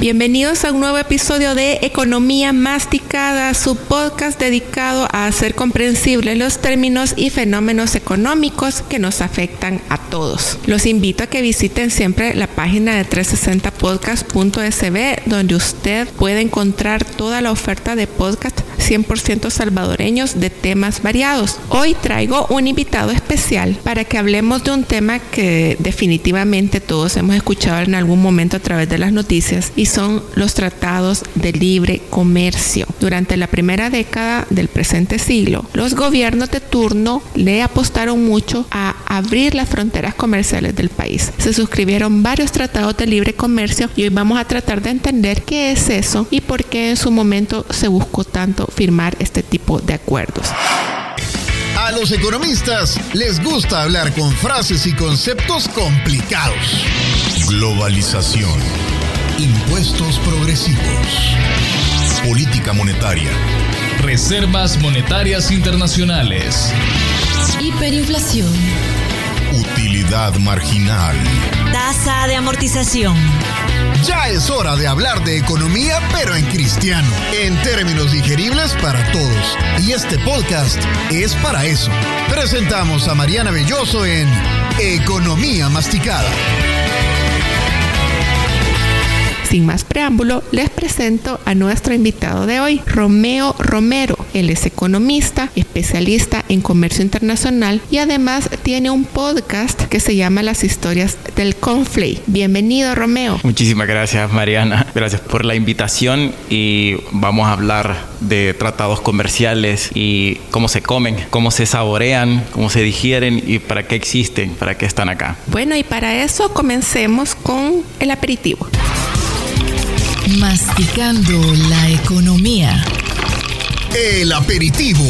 Bienvenidos a un nuevo episodio de Economía Masticada, su podcast dedicado a hacer comprensibles los términos y fenómenos económicos que nos afectan a todos. Los invito a que visiten siempre la página de 360podcast.sb donde usted puede encontrar toda la oferta de podcast 100% salvadoreños de temas variados. Hoy traigo un invitado especial para que hablemos de un tema que definitivamente todos hemos escuchado en algún momento a través de las noticias y son los tratados de libre comercio. Durante la primera década del presente siglo, los gobiernos de turno le apostaron mucho a abrir las fronteras comerciales del país. Se suscribieron varios tratados de libre comercio y hoy vamos a tratar de entender qué es eso y por qué en su momento se buscó tanto firmar este tipo de acuerdos. A los economistas les gusta hablar con frases y conceptos complicados. Globalización Impuestos progresivos. Política monetaria. Reservas monetarias internacionales. Hiperinflación. Utilidad marginal. Tasa de amortización. Ya es hora de hablar de economía, pero en cristiano, en términos digeribles para todos. Y este podcast es para eso. Presentamos a Mariana Belloso en Economía Masticada. Sin más preámbulo, les presento a nuestro invitado de hoy, Romeo Romero. Él es economista, especialista en comercio internacional y además tiene un podcast que se llama Las historias del Conflay. Bienvenido, Romeo. Muchísimas gracias, Mariana. Gracias por la invitación y vamos a hablar de tratados comerciales y cómo se comen, cómo se saborean, cómo se digieren y para qué existen, para qué están acá. Bueno, y para eso comencemos con el aperitivo. Masticando la economía. El aperitivo.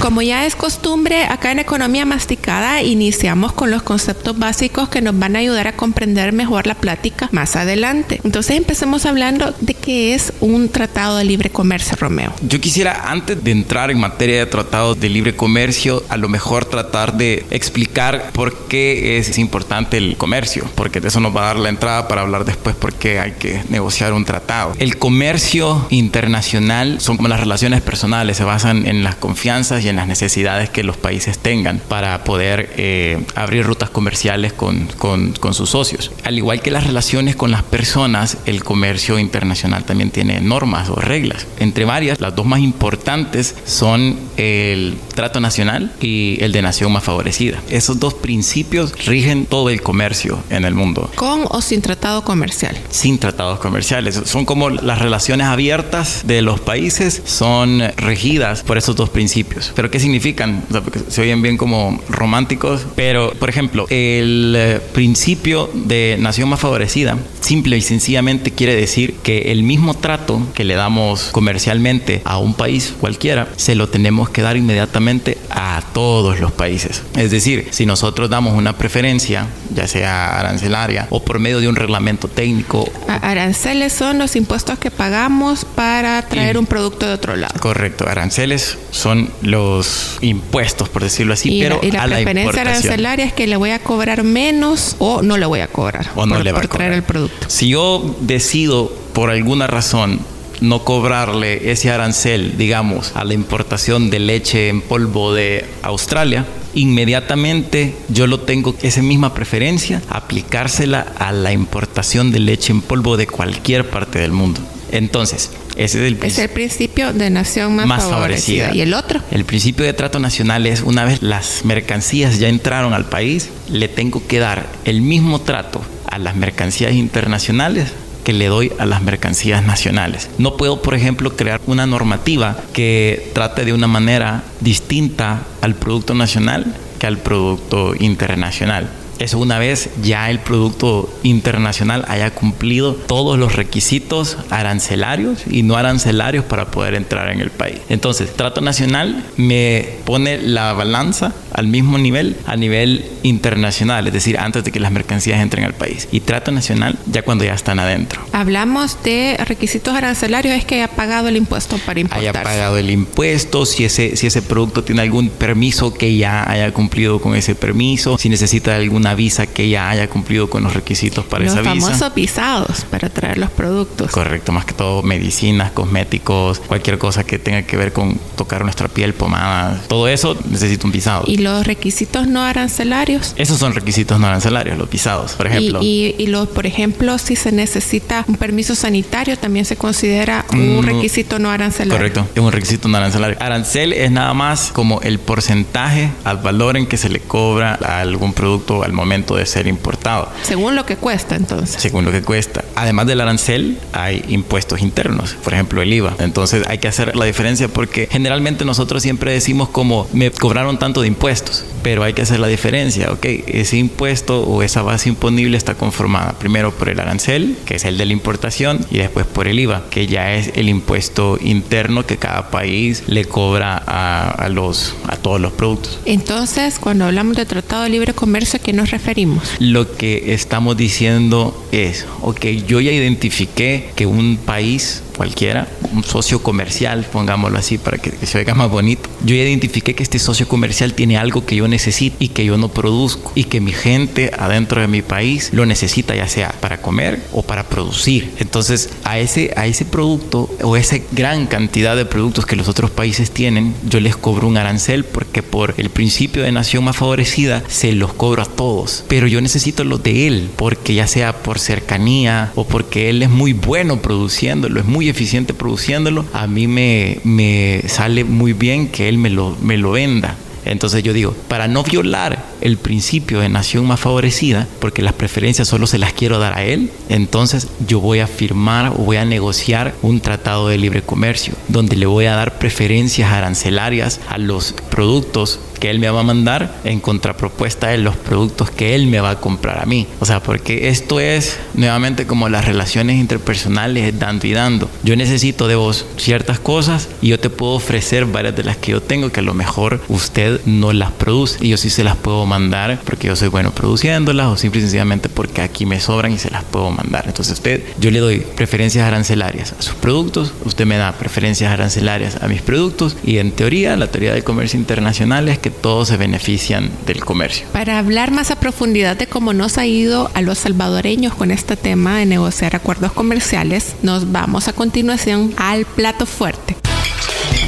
Como ya es costumbre, acá en Economía Masticada iniciamos con los conceptos básicos que nos van a ayudar a comprender mejor la plática más adelante. Entonces empecemos hablando de qué es un tratado de libre comercio, Romeo. Yo quisiera, antes de entrar en materia de tratados de libre comercio, a lo mejor tratar de explicar por qué es importante el comercio, porque eso nos va a dar la entrada para hablar después por qué hay que negociar un tratado. El comercio internacional son como las relaciones personales, se basan en las confianzas y en las necesidades que los países tengan para poder eh, abrir rutas comerciales con, con, con, sus socios. Al igual que las relaciones con las personas, el comercio internacional también tiene normas o reglas. Entre varias, las dos más importantes son el trato nacional y el de nación más favorecida. Esos dos principios rigen todo el comercio en el mundo. ¿Con o sin tratado comercial? Sin tratados comerciales. Son como las relaciones abiertas de los países, son regidas por esos dos principios. Pero ¿qué significan? porque se oyen bien como románticos, pero por ejemplo, el eh, principio de nación más favorecida simple y sencillamente quiere decir que el mismo trato que le damos comercialmente a un país cualquiera, se lo tenemos que dar inmediatamente a todos los países. Es decir, si nosotros damos una preferencia, ya sea arancelaria o por medio de un reglamento técnico. Aranceles son los impuestos que pagamos para traer un producto de otro lado. Correcto, aranceles son los impuestos, por decirlo así, pero la, y la a preferencia la arancelaria es que le voy a cobrar menos o no le voy a cobrar o no por, le va por a cobrar. traer el producto. Si yo decido por alguna razón no cobrarle ese arancel, digamos, a la importación de leche en polvo de Australia, inmediatamente yo lo tengo, esa misma preferencia, aplicársela a la importación de leche en polvo de cualquier parte del mundo. Entonces, ese es el, es el principio de nación más, más favorecida. favorecida. ¿Y el otro? El principio de trato nacional es una vez las mercancías ya entraron al país, le tengo que dar el mismo trato a las mercancías internacionales que le doy a las mercancías nacionales. No puedo, por ejemplo, crear una normativa que trate de una manera distinta al producto nacional que al producto internacional. Eso una vez ya el producto internacional haya cumplido todos los requisitos arancelarios y no arancelarios para poder entrar en el país. Entonces, trato nacional me pone la balanza al mismo nivel a nivel internacional, es decir, antes de que las mercancías entren al país. Y trato nacional ya cuando ya están adentro. Hablamos de requisitos arancelarios, es que haya pagado el impuesto para importar. Haya pagado el impuesto, si ese, si ese producto tiene algún permiso que ya haya cumplido con ese permiso, si necesita alguna visa que ya haya cumplido con los requisitos para esa visa. Los famosos visados para traer los productos. Correcto, más que todo medicinas, cosméticos, cualquier cosa que tenga que ver con tocar nuestra piel, pomada, todo eso necesita un visado. ¿Y los requisitos no arancelarios? Esos son requisitos no arancelarios, los visados, por ejemplo. Y, y, los, por ejemplo, si se necesita un permiso sanitario, también se considera un mm, requisito no arancelario. Correcto, es un requisito no arancelario. Arancel es nada más como el porcentaje al valor en que se le cobra a algún producto al momento de ser importado. Según lo que cuesta, entonces. Según lo que cuesta. Además del arancel, hay impuestos internos, por ejemplo, el IVA. Entonces hay que hacer la diferencia porque generalmente nosotros siempre decimos como me cobraron tanto de impuestos, pero hay que hacer la diferencia, ¿ok? Ese impuesto o esa base imponible está conformada primero por el arancel, que es el de la importación, y después por el IVA, que ya es el impuesto interno que cada país le cobra a, los, a todos los productos. Entonces, cuando hablamos de Tratado de Libre Comercio, ¿a qué referimos? Lo que estamos diciendo es, ok, yo ya identifiqué que un país cualquiera, un socio comercial, pongámoslo así para que, se oiga más bonito. Yo identifiqué que este socio comercial tiene algo que yo necesito y que yo no produzco y que mi gente adentro de mi país lo necesita ya sea para comer o para producir. Entonces a ese, a ese producto o esa gran cantidad de productos que los otros países tienen, yo les cobro un arancel porque por el principio de nación más favorecida se los cobro a todos. Pero yo necesito los de él porque ya sea por cercanía o porque él es muy bueno produciéndolo, es muy eficiente produciéndolo, a mí me, me sale muy bien que él me lo, me lo venda. Entonces yo digo, para no violar el principio de nación más favorecida, porque las preferencias solo se las quiero dar a él, entonces yo voy a firmar o voy a negociar un tratado de libre comercio, donde le voy a dar preferencias arancelarias a los productos que él me va a mandar en contrapropuesta de los productos que él me va a comprar a mí. O sea, porque esto es nuevamente como las relaciones interpersonales dando y dando. Yo necesito de vos ciertas cosas y yo te puedo ofrecer varias de las que yo tengo que a lo mejor usted no las produce y yo sí se las puedo mandar porque yo soy bueno produciéndolas o simple y sencillamente porque aquí me sobran y se las puedo mandar. Entonces usted, yo le doy preferencias arancelarias a sus productos, usted me da preferencias arancelarias a mis productos y en teoría, la teoría del comercio internacional es que todos se benefician del comercio. Para hablar más a profundidad de cómo nos ha ido a los salvadoreños con este tema de negociar acuerdos comerciales, nos vamos a continuación al plato fuerte.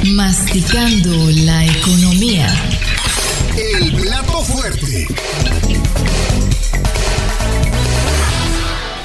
Masticando la economía. El plato fuerte.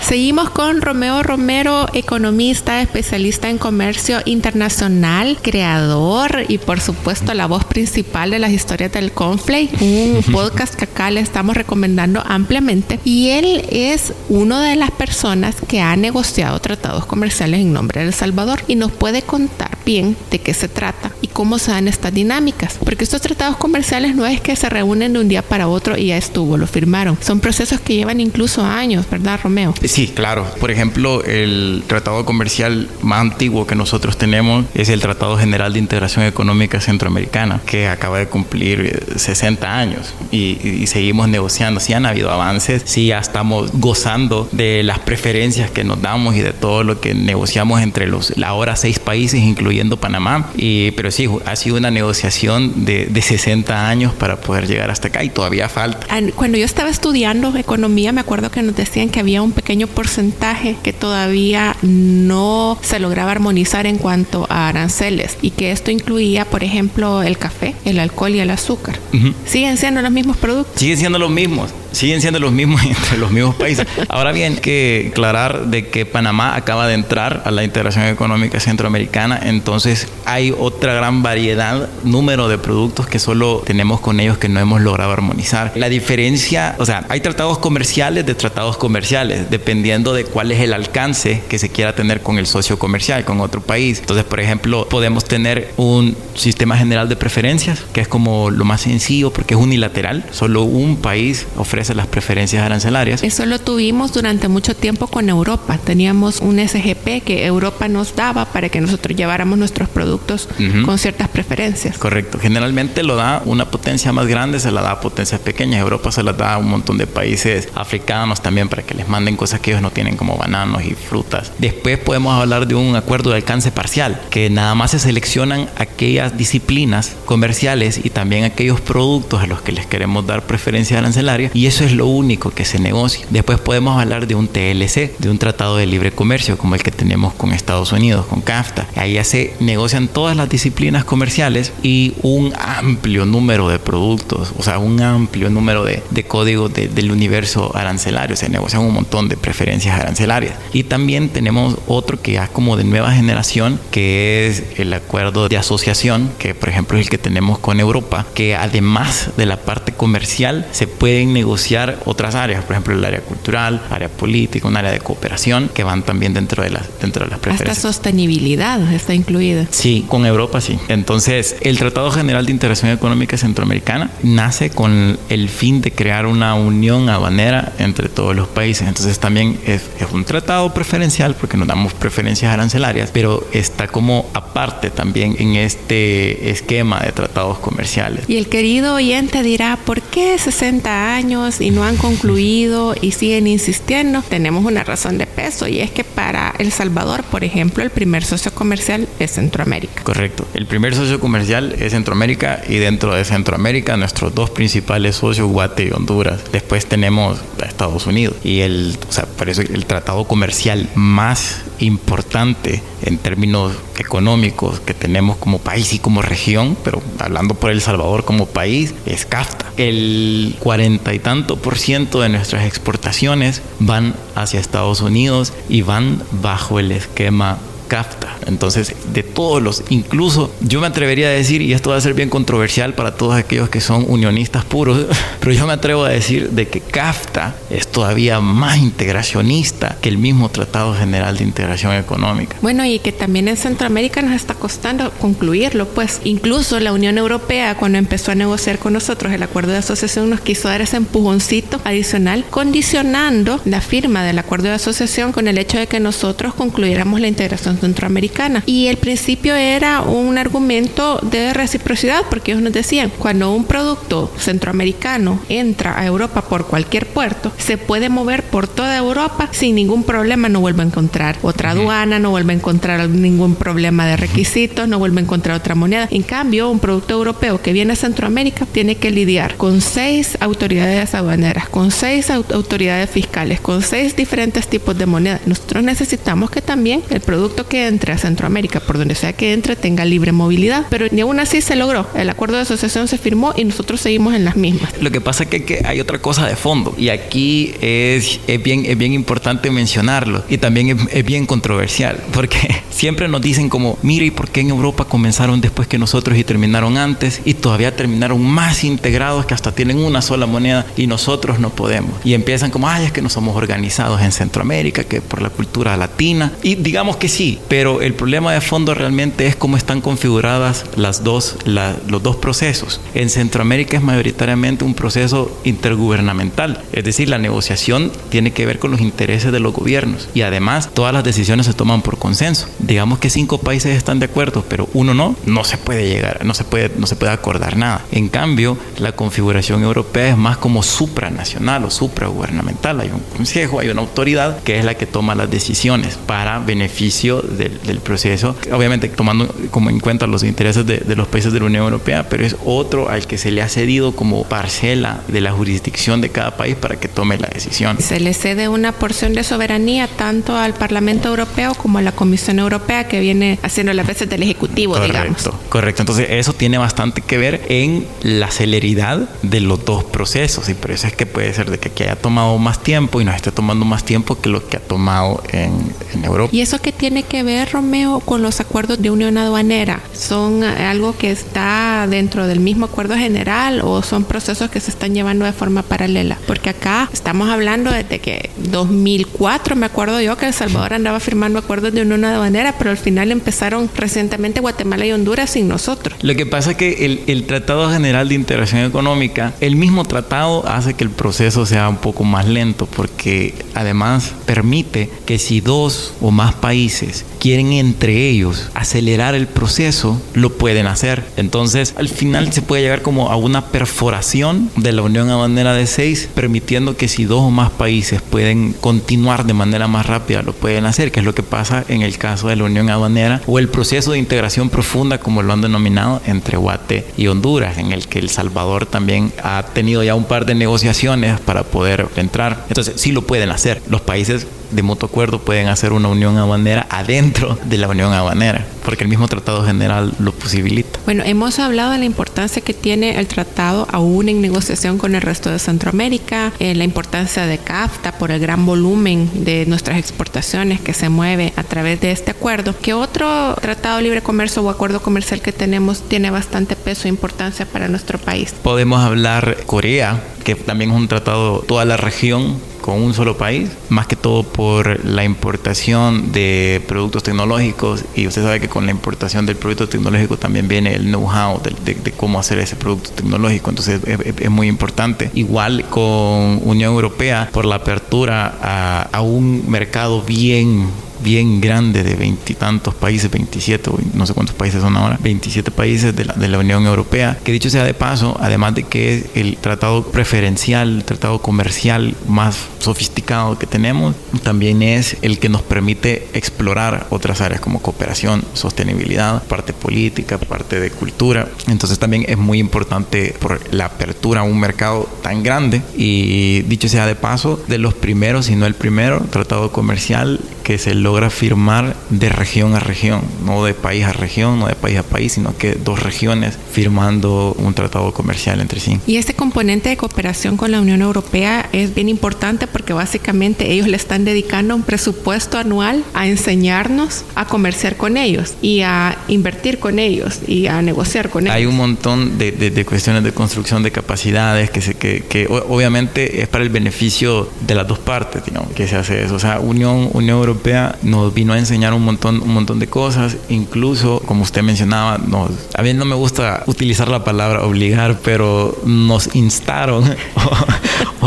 Seguimos con Romeo Romero, economista, especialista en comercio internacional, creador y por supuesto la voz principal de las historias del Conflay, un podcast que acá le estamos recomendando ampliamente. Y él es una de las personas que ha negociado tratados comerciales en nombre de El Salvador y nos puede contar bien de qué se trata y cómo se dan estas dinámicas. Porque estos tratados comerciales no es que se reúnen de un día para otro y ya estuvo, lo firmaron. Son procesos que llevan incluso años, ¿verdad, Romeo? Sí, claro. Por ejemplo, el tratado comercial más antiguo que nosotros tenemos es el Tratado General de Integración Económica Centroamericana, que acaba de cumplir 60 años y, seguimos negociando. Sí han habido avances, sí ya estamos gozando de las preferencias que nos damos y de todo lo que negociamos entre los ahora seis países, incluyendo Panamá. Y, pero sí, ha sido una negociación de, de 60 años para poder llegar hasta acá y todavía falta. Cuando yo estaba estudiando economía, me acuerdo que nos decían que había un pequeño porcentaje que todavía no se lograba armonizar en cuanto a aranceles y que esto incluía, por ejemplo, el café, el alcohol y el azúcar. ¿Siguen siendo los mismos productos? Siguen siendo los mismos siguen siendo los mismos entre los mismos países. Ahora bien, que aclarar de que Panamá acaba de entrar a la integración económica centroamericana, entonces hay otra gran variedad, número de productos que solo tenemos con ellos que no hemos logrado armonizar. La diferencia, o sea, hay tratados comerciales de tratados comerciales, dependiendo de cuál es el alcance que se quiera tener con el socio comercial, con otro país. Entonces, por ejemplo, podemos tener un sistema general de preferencias, que es como lo más sencillo porque es unilateral, solo un país ofrece las preferencias arancelarias. Eso lo tuvimos durante mucho tiempo con Europa. Teníamos un SGP que Europa nos daba para que nosotros lleváramos nuestros productos con ciertas preferencias. Correcto. Generalmente lo da una potencia más grande, se la da a potencias pequeñas. Europa se las da a un montón de países africanos también para que les manden cosas que ellos no tienen como bananos y frutas. Después podemos hablar de un acuerdo de alcance parcial, que nada más se seleccionan aquellas disciplinas comerciales y también aquellos productos a los que les queremos dar preferencia arancelaria y eso es lo único que se negocia. Después podemos hablar de un TLC, de un tratado de libre comercio como el que tenemos con Estados Unidos, con CAFTA. Ahí ya se negocian todas las disciplinas comerciales y un amplio número de productos, o sea, un amplio número de, de códigos del universo arancelario. Se negocian un montón de preferencias arancelarias. Y también tenemos otro que ya como de nueva generación, que es el acuerdo de asociación, que por ejemplo es el que tenemos con Europa, que además de la parte comercial se pueden negociar otras áreas, por ejemplo el área cultural, área política, un área de cooperación, que van también dentro de las, dentro de las preferencias. Hasta sostenibilidad está incluida. Sí, con Europa sí. Entonces, el Tratado General de Integración Económica Centroamericana nace con el fin de crear una unión aduanera entre todos los países. Entonces, también es, es un tratado preferencial porque nos damos preferencias arancelarias, pero está como aparte también en este esquema de tratados comerciales. Y el querido oyente dirá, ¿por qué 60 años y no han concluido y siguen insistiendo? Tenemos una razón de peso y es que para El Salvador, por ejemplo, el primer socio comercial es Centroamérica. Correcto. El primer socio comercial es Centroamérica y dentro de Centroamérica nuestros dos principales socios, Guate y Honduras. Después tenemos a Estados Unidos y el, o sea, por eso el tratado comercial más importante en términos económicos que tenemos como país y como región, pero hablando por El Salvador como país, es CAFTA. El cuarenta y tanto por ciento de nuestras exportaciones van hacia Estados Unidos y van bajo el esquema CAFTA. Entonces, de todos los, incluso yo me atrevería a decir, y esto va a ser bien controversial para todos aquellos que son unionistas puros, pero yo me atrevo a decir de que CAFTA es todavía más integracionista que el mismo Tratado General de Integración Económica. Bueno, y que también en Centroamérica nos está costando concluirlo, pues incluso la Unión Europea cuando empezó a negociar con nosotros el acuerdo de asociación nos quiso dar ese empujoncito adicional, condicionando la firma del acuerdo de asociación con el hecho de que nosotros concluyéramos la integración centroamericana. Y el principio era un argumento de reciprocidad, porque ellos nos decían, cuando un producto centroamericano entra a Europa por cualquier puerto, se puede mover por toda Europa sin ningún problema, no vuelve a encontrar otra aduana, no vuelve a encontrar ningún problema de requisitos, no vuelve a encontrar otra moneda. En cambio, un producto europeo que viene a Centroamérica tiene que lidiar con seis autoridades aduaneras, con seis autoridades fiscales, con seis diferentes tipos de moneda. Nosotros necesitamos que también el producto que entre a Centroamérica, por donde sea que entre, tenga libre movilidad. Pero ni aún así se logró. El acuerdo de asociación se firmó y nosotros seguimos en las mismas. Lo que pasa es que, que hay otra cosa de fondo y aquí es, es, bien, es bien importante mencionarlo y también es, es bien controversial porque siempre nos dicen como, mire, ¿y por qué en Europa comenzaron después que nosotros y terminaron antes y todavía terminaron más integrados que hasta tienen una sola moneda y nosotros no podemos? Y empiezan como, ay, es que no somos organizados en Centroamérica, que por la cultura latina. Y digamos que pero el problema de fondo realmente es cómo están configuradas las dos, la, los dos procesos. En Centroamérica es mayoritariamente un proceso intergubernamental, es decir, la negociación tiene que ver con los intereses de los gobiernos y además todas las decisiones se toman por consenso. Digamos que cinco países están de acuerdo, pero uno no, no se puede llegar, no se puede, no se puede acordar nada. En cambio, la configuración europea es más como supranacional o supragubernamental. Hay un consejo, hay una autoridad que es la que toma las decisiones para beneficio del, del proceso, obviamente tomando como en cuenta los intereses de, de, los países de la Unión Europea, pero es otro al que se le ha cedido como parcela de la jurisdicción de cada país para que tome la decisión. Se le cede una porción de soberanía tanto al Parlamento Europeo como a la Comisión Europea que viene haciendo las veces del Ejecutivo, correcto, digamos. Correcto, entonces eso tiene bastante que ver en la celeridad de los dos procesos y por eso es que puede ser de que aquí haya tomado más tiempo y nos esté tomando más tiempo que lo que ha tomado en, en Europa. ¿Y eso qué tiene que que ver, Romeo, con los acuerdos de unión aduanera? ¿Son algo que está dentro del mismo acuerdo general o son procesos que se están llevando de forma paralela? Porque acá estamos hablando desde que 2004, me acuerdo yo, que El Salvador andaba firmando acuerdos de unión aduanera, pero al final empezaron recientemente Guatemala y Honduras sin nosotros. Lo que pasa es que el, el Tratado General de Integración Económica, el mismo tratado hace que el proceso sea un poco más lento porque además permite que si dos o más países quieren entre ellos acelerar el proceso, lo pueden hacer. Entonces, al final se puede llegar como a una perforación de la Unión Aduanera de seis, permitiendo que si dos o más países pueden continuar de manera más rápida, lo pueden hacer, que es lo que pasa en el caso de la Unión Aduanera o el proceso de integración profunda, como lo han denominado, entre Guate y Honduras, en el que El Salvador también ha tenido ya un par de negociaciones para poder entrar. Entonces, sí lo pueden hacer. Los países de mutuo acuerdo pueden hacer una unión aduanera adentro de la unión aduanera, porque el mismo tratado general lo posibilita. Bueno, hemos hablado de la importancia que tiene el tratado aún en negociación con el resto de Centroamérica, eh, la importancia de CAFTA por el gran volumen de nuestras exportaciones que se mueve a través de este acuerdo. ¿Qué otro tratado de libre comercio o acuerdo comercial que tenemos tiene bastante peso e importancia para nuestro país? Podemos hablar Corea, que también es un tratado toda la región con un solo país, más que todo por la importación de productos tecnológicos y usted sabe que con la importación del producto tecnológico también viene el know-how de, de, cómo hacer ese producto tecnológico, entonces es, es, muy importante. Igual con Unión Europea por la apertura a, a un mercado bien bien grande de veintitantos países, 27 no sé cuántos países son ahora, 27 países de la, de la, Unión Europea, que dicho sea de paso, además de que es el tratado preferencial, el tratado comercial más sofisticado que tenemos, también es el que nos permite explorar otras áreas como cooperación, sostenibilidad, parte política, parte de cultura. Entonces también es muy importante por la apertura a un mercado tan grande y dicho sea de paso, de los primeros, si no el primero, tratado comercial que se logra firmar de región a región, no de país a región, no de país a país, sino que dos regiones firmando un tratado comercial entre sí. Y este componente de cooperación con la Unión Europea es bien importante porque básicamente ellos le están dedicando un presupuesto anual a enseñarnos a comerciar con ellos y a invertir con ellos y a negociar con ellos. Hay un montón de, de, de cuestiones de construcción de capacidades que, se, que, que, obviamente es para el beneficio de las dos partes, digamos, que se hace eso. O sea, Unión, Unión Europea Europea nos vino a enseñar un montón, un montón de cosas, incluso, como usted mencionaba, nos, a mí no me gusta utilizar la palabra obligar, pero nos instaron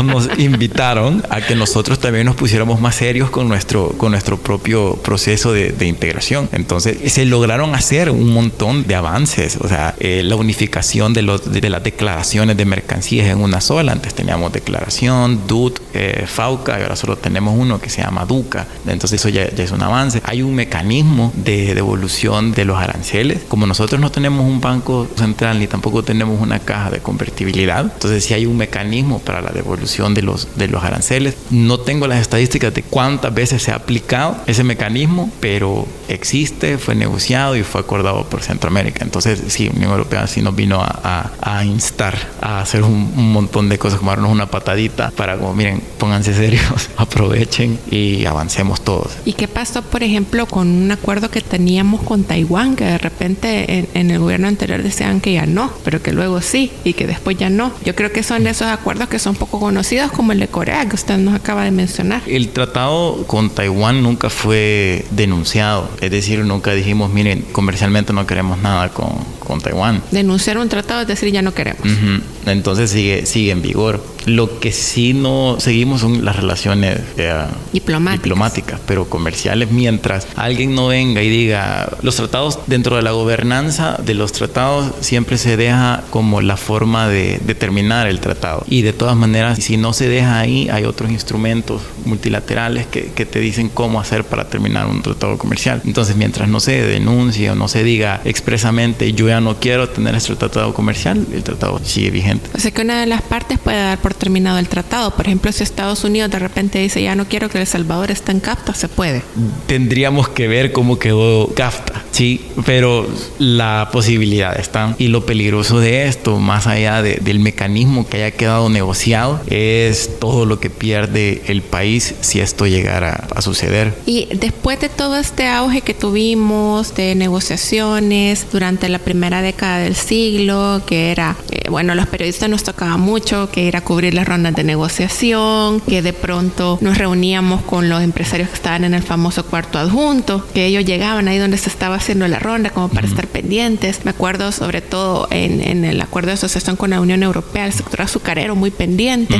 nos invitaron a que nosotros también nos pusiéramos más serios con nuestro, con nuestro propio proceso de, de integración. Entonces, se lograron hacer un montón de avances, o sea, eh, la unificación de, los, de, de, las declaraciones de mercancías en una sola. Antes teníamos declaración, DUT, eh, FAUCA, y ahora solo tenemos uno que se llama DUCA. Entonces, eso ya, ya, es un avance. Hay un mecanismo de devolución de los aranceles. Como nosotros no tenemos un banco central ni tampoco tenemos una caja de convertibilidad, entonces sí hay un mecanismo para la devolución de los, de los aranceles. No tengo las estadísticas de cuántas veces se ha aplicado ese mecanismo, pero existe, fue negociado y fue acordado por Centroamérica. Entonces sí, Unión Europea sí nos vino a, a, a instar a hacer un, un, montón de cosas, como darnos una patadita para como miren, pónganse serios, aprovechen y avancemos todos. ¿Y qué pasó, por ejemplo, con un acuerdo que teníamos con Taiwán, que de repente en, en, el gobierno anterior decían que ya no, pero que luego sí, y que después ya no? Yo creo que son esos acuerdos que son poco conocidos, como el de Corea, que usted nos acaba de mencionar. El tratado con Taiwán nunca fue denunciado, es decir, nunca dijimos, miren, comercialmente no queremos nada con, con Taiwán. Denunciar un tratado es decir, ya no queremos. Uh -huh. Entonces sigue, sigue en vigor. Lo que sí no seguimos son las relaciones eh, diplomáticas. diplomáticas, pero comerciales, mientras alguien no venga y diga, los tratados dentro de la gobernanza de los tratados siempre se deja como la forma de determinar el tratado. Y de todas maneras, si no se deja ahí, hay otros instrumentos multilaterales que, que te dicen cómo hacer para terminar un tratado comercial. Entonces, mientras no se denuncie o no se diga expresamente, yo ya no quiero tener este tratado comercial, el tratado sigue vigente. O sea que una de las partes puede dar por terminado el tratado. Por ejemplo, si Estados Unidos de repente dice ya no quiero que El Salvador esté en CAFTA, se puede. Tendríamos que ver cómo quedó CAFTA Sí, pero la posibilidad está. Y lo peligroso de esto, más allá del mecanismo que haya quedado negociado, es todo lo que pierde el país si esto llegara a suceder. Y después de todo este auge que tuvimos de negociaciones durante la primera década del siglo, que era, eh, bueno, los periodistas nos tocaba mucho, que era cubrir las rondas de negociación, que de pronto nos reuníamos con los empresarios que estaban en el famoso cuarto adjunto, que ellos llegaban ahí donde se estaba haciendo la ronda como para estar pendientes. Me acuerdo sobre todo en, en, el acuerdo de asociación con la Unión Europea, el sector azucarero muy pendiente.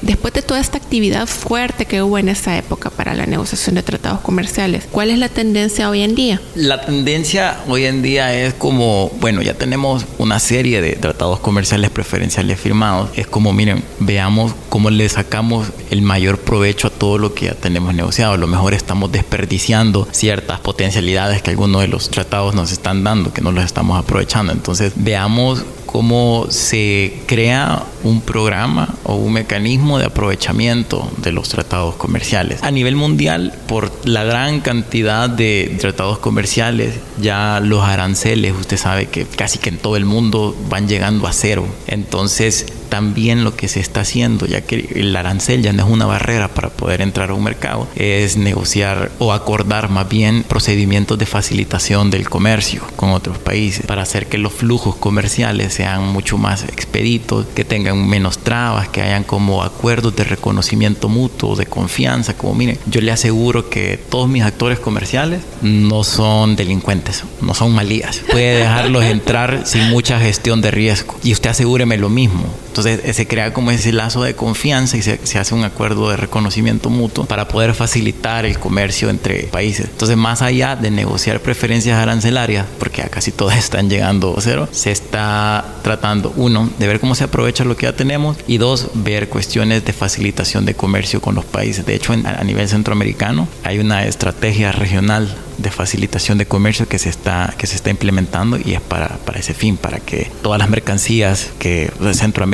Después de toda esta actividad fuerte que hubo en esa época para la negociación de tratados comerciales, ¿cuál es la tendencia hoy en día? La tendencia hoy en día es como, bueno, ya tenemos una serie de tratados comerciales preferenciales firmados. Es como, miren, veamos cómo le sacamos el mayor provecho a todo lo que ya tenemos negociado. A lo mejor estamos desperdiciando ciertas potencialidades que algunos de los tratados nos están dando, que no los estamos aprovechando. Entonces, veamos cómo se crea un programa o un mecanismo de aprovechamiento de los tratados comerciales. A nivel mundial, por la gran cantidad de tratados comerciales, ya los aranceles, usted sabe que casi que en todo el mundo van llegando a cero. Entonces, también lo que se está haciendo, ya que el arancel ya no es una barrera para poder entrar a un mercado, es negociar o acordar más bien procedimientos de facilitación del comercio con otros países para hacer que los flujos comerciales sean mucho más expeditos, que tengan menos trabas, que hayan como acuerdos de reconocimiento mutuo, de confianza, como miren, yo le aseguro que todos mis actores comerciales no son delincuentes, no son malías, puede dejarlos entrar sin mucha gestión de riesgo. Y usted asegúreme lo mismo. Entonces eh, se crea como ese lazo de confianza y se, hace un acuerdo de reconocimiento mutuo para poder facilitar el comercio entre países. Entonces más allá de negociar preferencias arancelarias, porque casi todas están llegando a cero, se está tratando, uno, de ver cómo se aprovecha lo que ya tenemos y dos, ver cuestiones de facilitación de comercio con los países. De hecho, a nivel centroamericano hay una estrategia regional de facilitación de comercio que se está, que se está implementando y es para, para ese fin, para que todas las mercancías que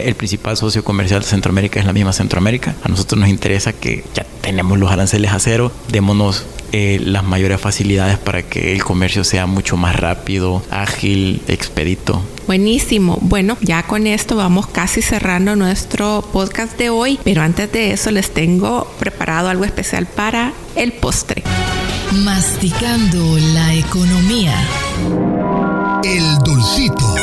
el principal socio comercial de Centroamérica es la misma Centroamérica. A nosotros nos interesa que ya tenemos los aranceles a cero, démonos eh, las mayores facilidades para que el comercio sea mucho más rápido, ágil, expedito. Buenísimo. Bueno, ya con esto vamos casi cerrando nuestro podcast de hoy, pero antes de eso les tengo preparado algo especial para el postre. Masticando la economía. El dulcito.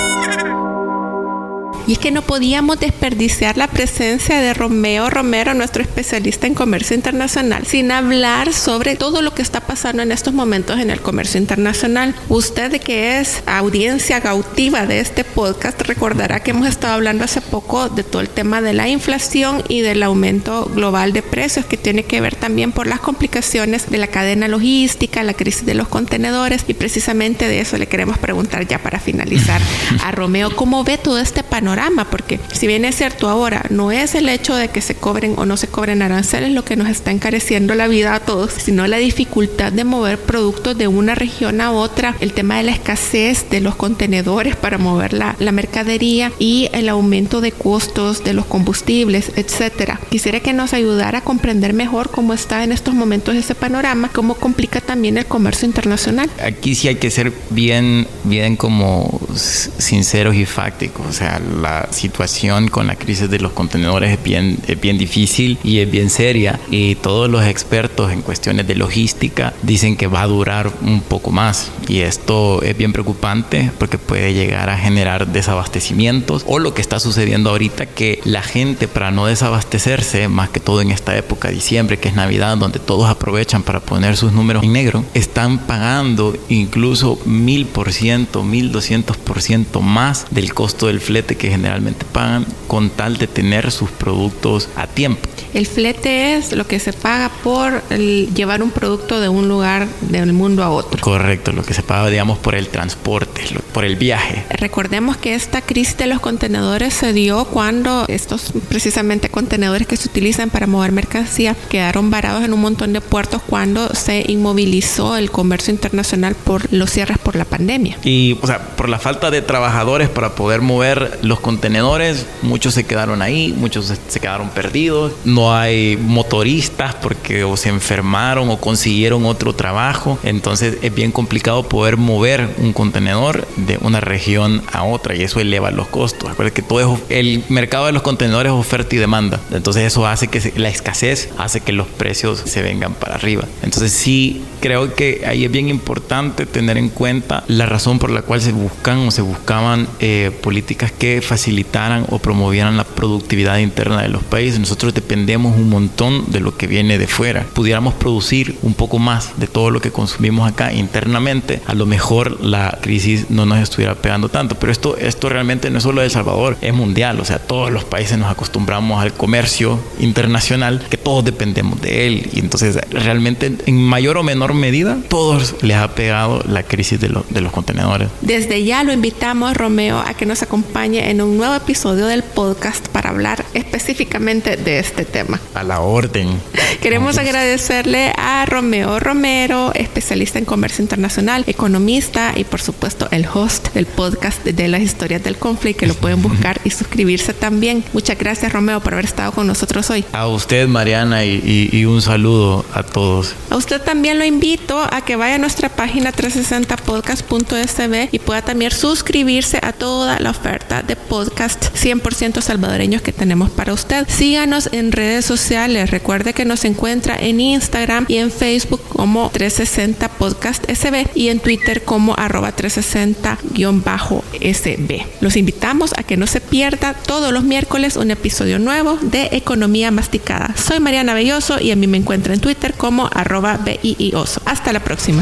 Y es que no podíamos desperdiciar la presencia de Romeo Romero, nuestro especialista en comercio internacional, sin hablar sobre todo lo que está pasando en estos momentos en el comercio internacional. Usted que es audiencia cautiva de este podcast recordará que hemos estado hablando hace poco de todo el tema de la inflación y del aumento global de precios que tiene que ver también por las complicaciones de la cadena logística, la crisis de los contenedores y precisamente de eso le queremos preguntar ya para finalizar a Romeo, ¿cómo ve todo este panorama? Porque si bien es cierto ahora, no es el hecho de que se cobren o no se cobren aranceles lo que nos está encareciendo la vida a todos, sino la dificultad de mover productos de una región a otra, el tema de la escasez de los contenedores para mover la, la mercadería y el aumento de costos de los combustibles, etcétera. Quisiera que nos ayudara a comprender mejor cómo está en estos momentos ese panorama, cómo complica también el comercio internacional. Aquí sí hay que ser bien, bien como sinceros y fácticos, o sea, la situación con la crisis de los contenedores es bien, es bien difícil y es bien seria. Y todos los expertos en cuestiones de logística dicen que va a durar un poco más. Y esto es bien preocupante porque puede llegar a generar desabastecimientos o lo que está sucediendo ahorita que la gente para no desabastecerse, más que todo en esta época, diciembre, que es Navidad, donde todos aprovechan para poner sus números en negro, están pagando incluso mil por ciento, mil doscientos por ciento más del costo del flete que generalmente pagan con tal de tener sus productos a tiempo. El flete es lo que se paga por llevar un producto de un lugar del mundo a otro. Correcto, lo que se paga, digamos, por el transporte, por el viaje. Recordemos que esta crisis de los contenedores se dio cuando estos precisamente contenedores que se utilizan para mover mercancía quedaron varados en un montón de puertos cuando se inmovilizó el comercio internacional por los cierres por la pandemia. Y, o sea, por la falta de trabajadores para poder mover los contenedores, muchos se quedaron ahí, muchos se quedaron perdidos, no hay motoristas porque o se enfermaron o consiguieron otro trabajo, entonces es bien complicado poder mover un contenedor de una región a otra y eso eleva los costos. Acuérdense que todo el mercado de los contenedores es oferta y demanda, entonces eso hace que la escasez hace que los precios se vengan para arriba. Entonces sí creo que ahí es bien importante tener en cuenta la razón por la cual se buscan o se buscaban eh, políticas que facilitaran o promovieran la productividad interna de los países. Nosotros dependemos un montón de lo que viene de fuera. Pudiéramos producir un poco más de todo lo que consumimos acá internamente, a lo mejor la crisis no nos estuviera pegando tanto. Pero esto, esto realmente no es solo de El Salvador, es mundial. O sea, todos los países nos acostumbramos al comercio internacional, que todos dependemos de él. Y entonces realmente en mayor o menor medida, todos les ha pegado la crisis de, de los contenedores. Desde ya lo invitamos, Romeo, a que nos acompañe en un nuevo episodio del podcast para hablar específicamente de este tema. A la orden. Queremos agradecerle a Romeo Romero, especialista en comercio internacional, economista y por supuesto el host del podcast de las historias del conflicto, que lo pueden buscar y suscribirse también. Muchas gracias, Romeo, por haber estado con nosotros hoy. A usted, Mariana, y, y un saludo a todos. A usted también lo invito a que vaya a nuestra página 360podcast.sb y pueda también suscribirse a toda la oferta de podcast 100% salvadoreños que tenemos para usted. Síganos en redes sociales. Recuerde que nos encuentra en Instagram y en Facebook como 360 Podcast SB y en Twitter como arroba 360-SB. Los invitamos a que no se pierda todos los miércoles un episodio nuevo de Economía Masticada. Soy Mariana Belloso y a mí me encuentra en Twitter como arroba BIIOSO. Hasta la próxima.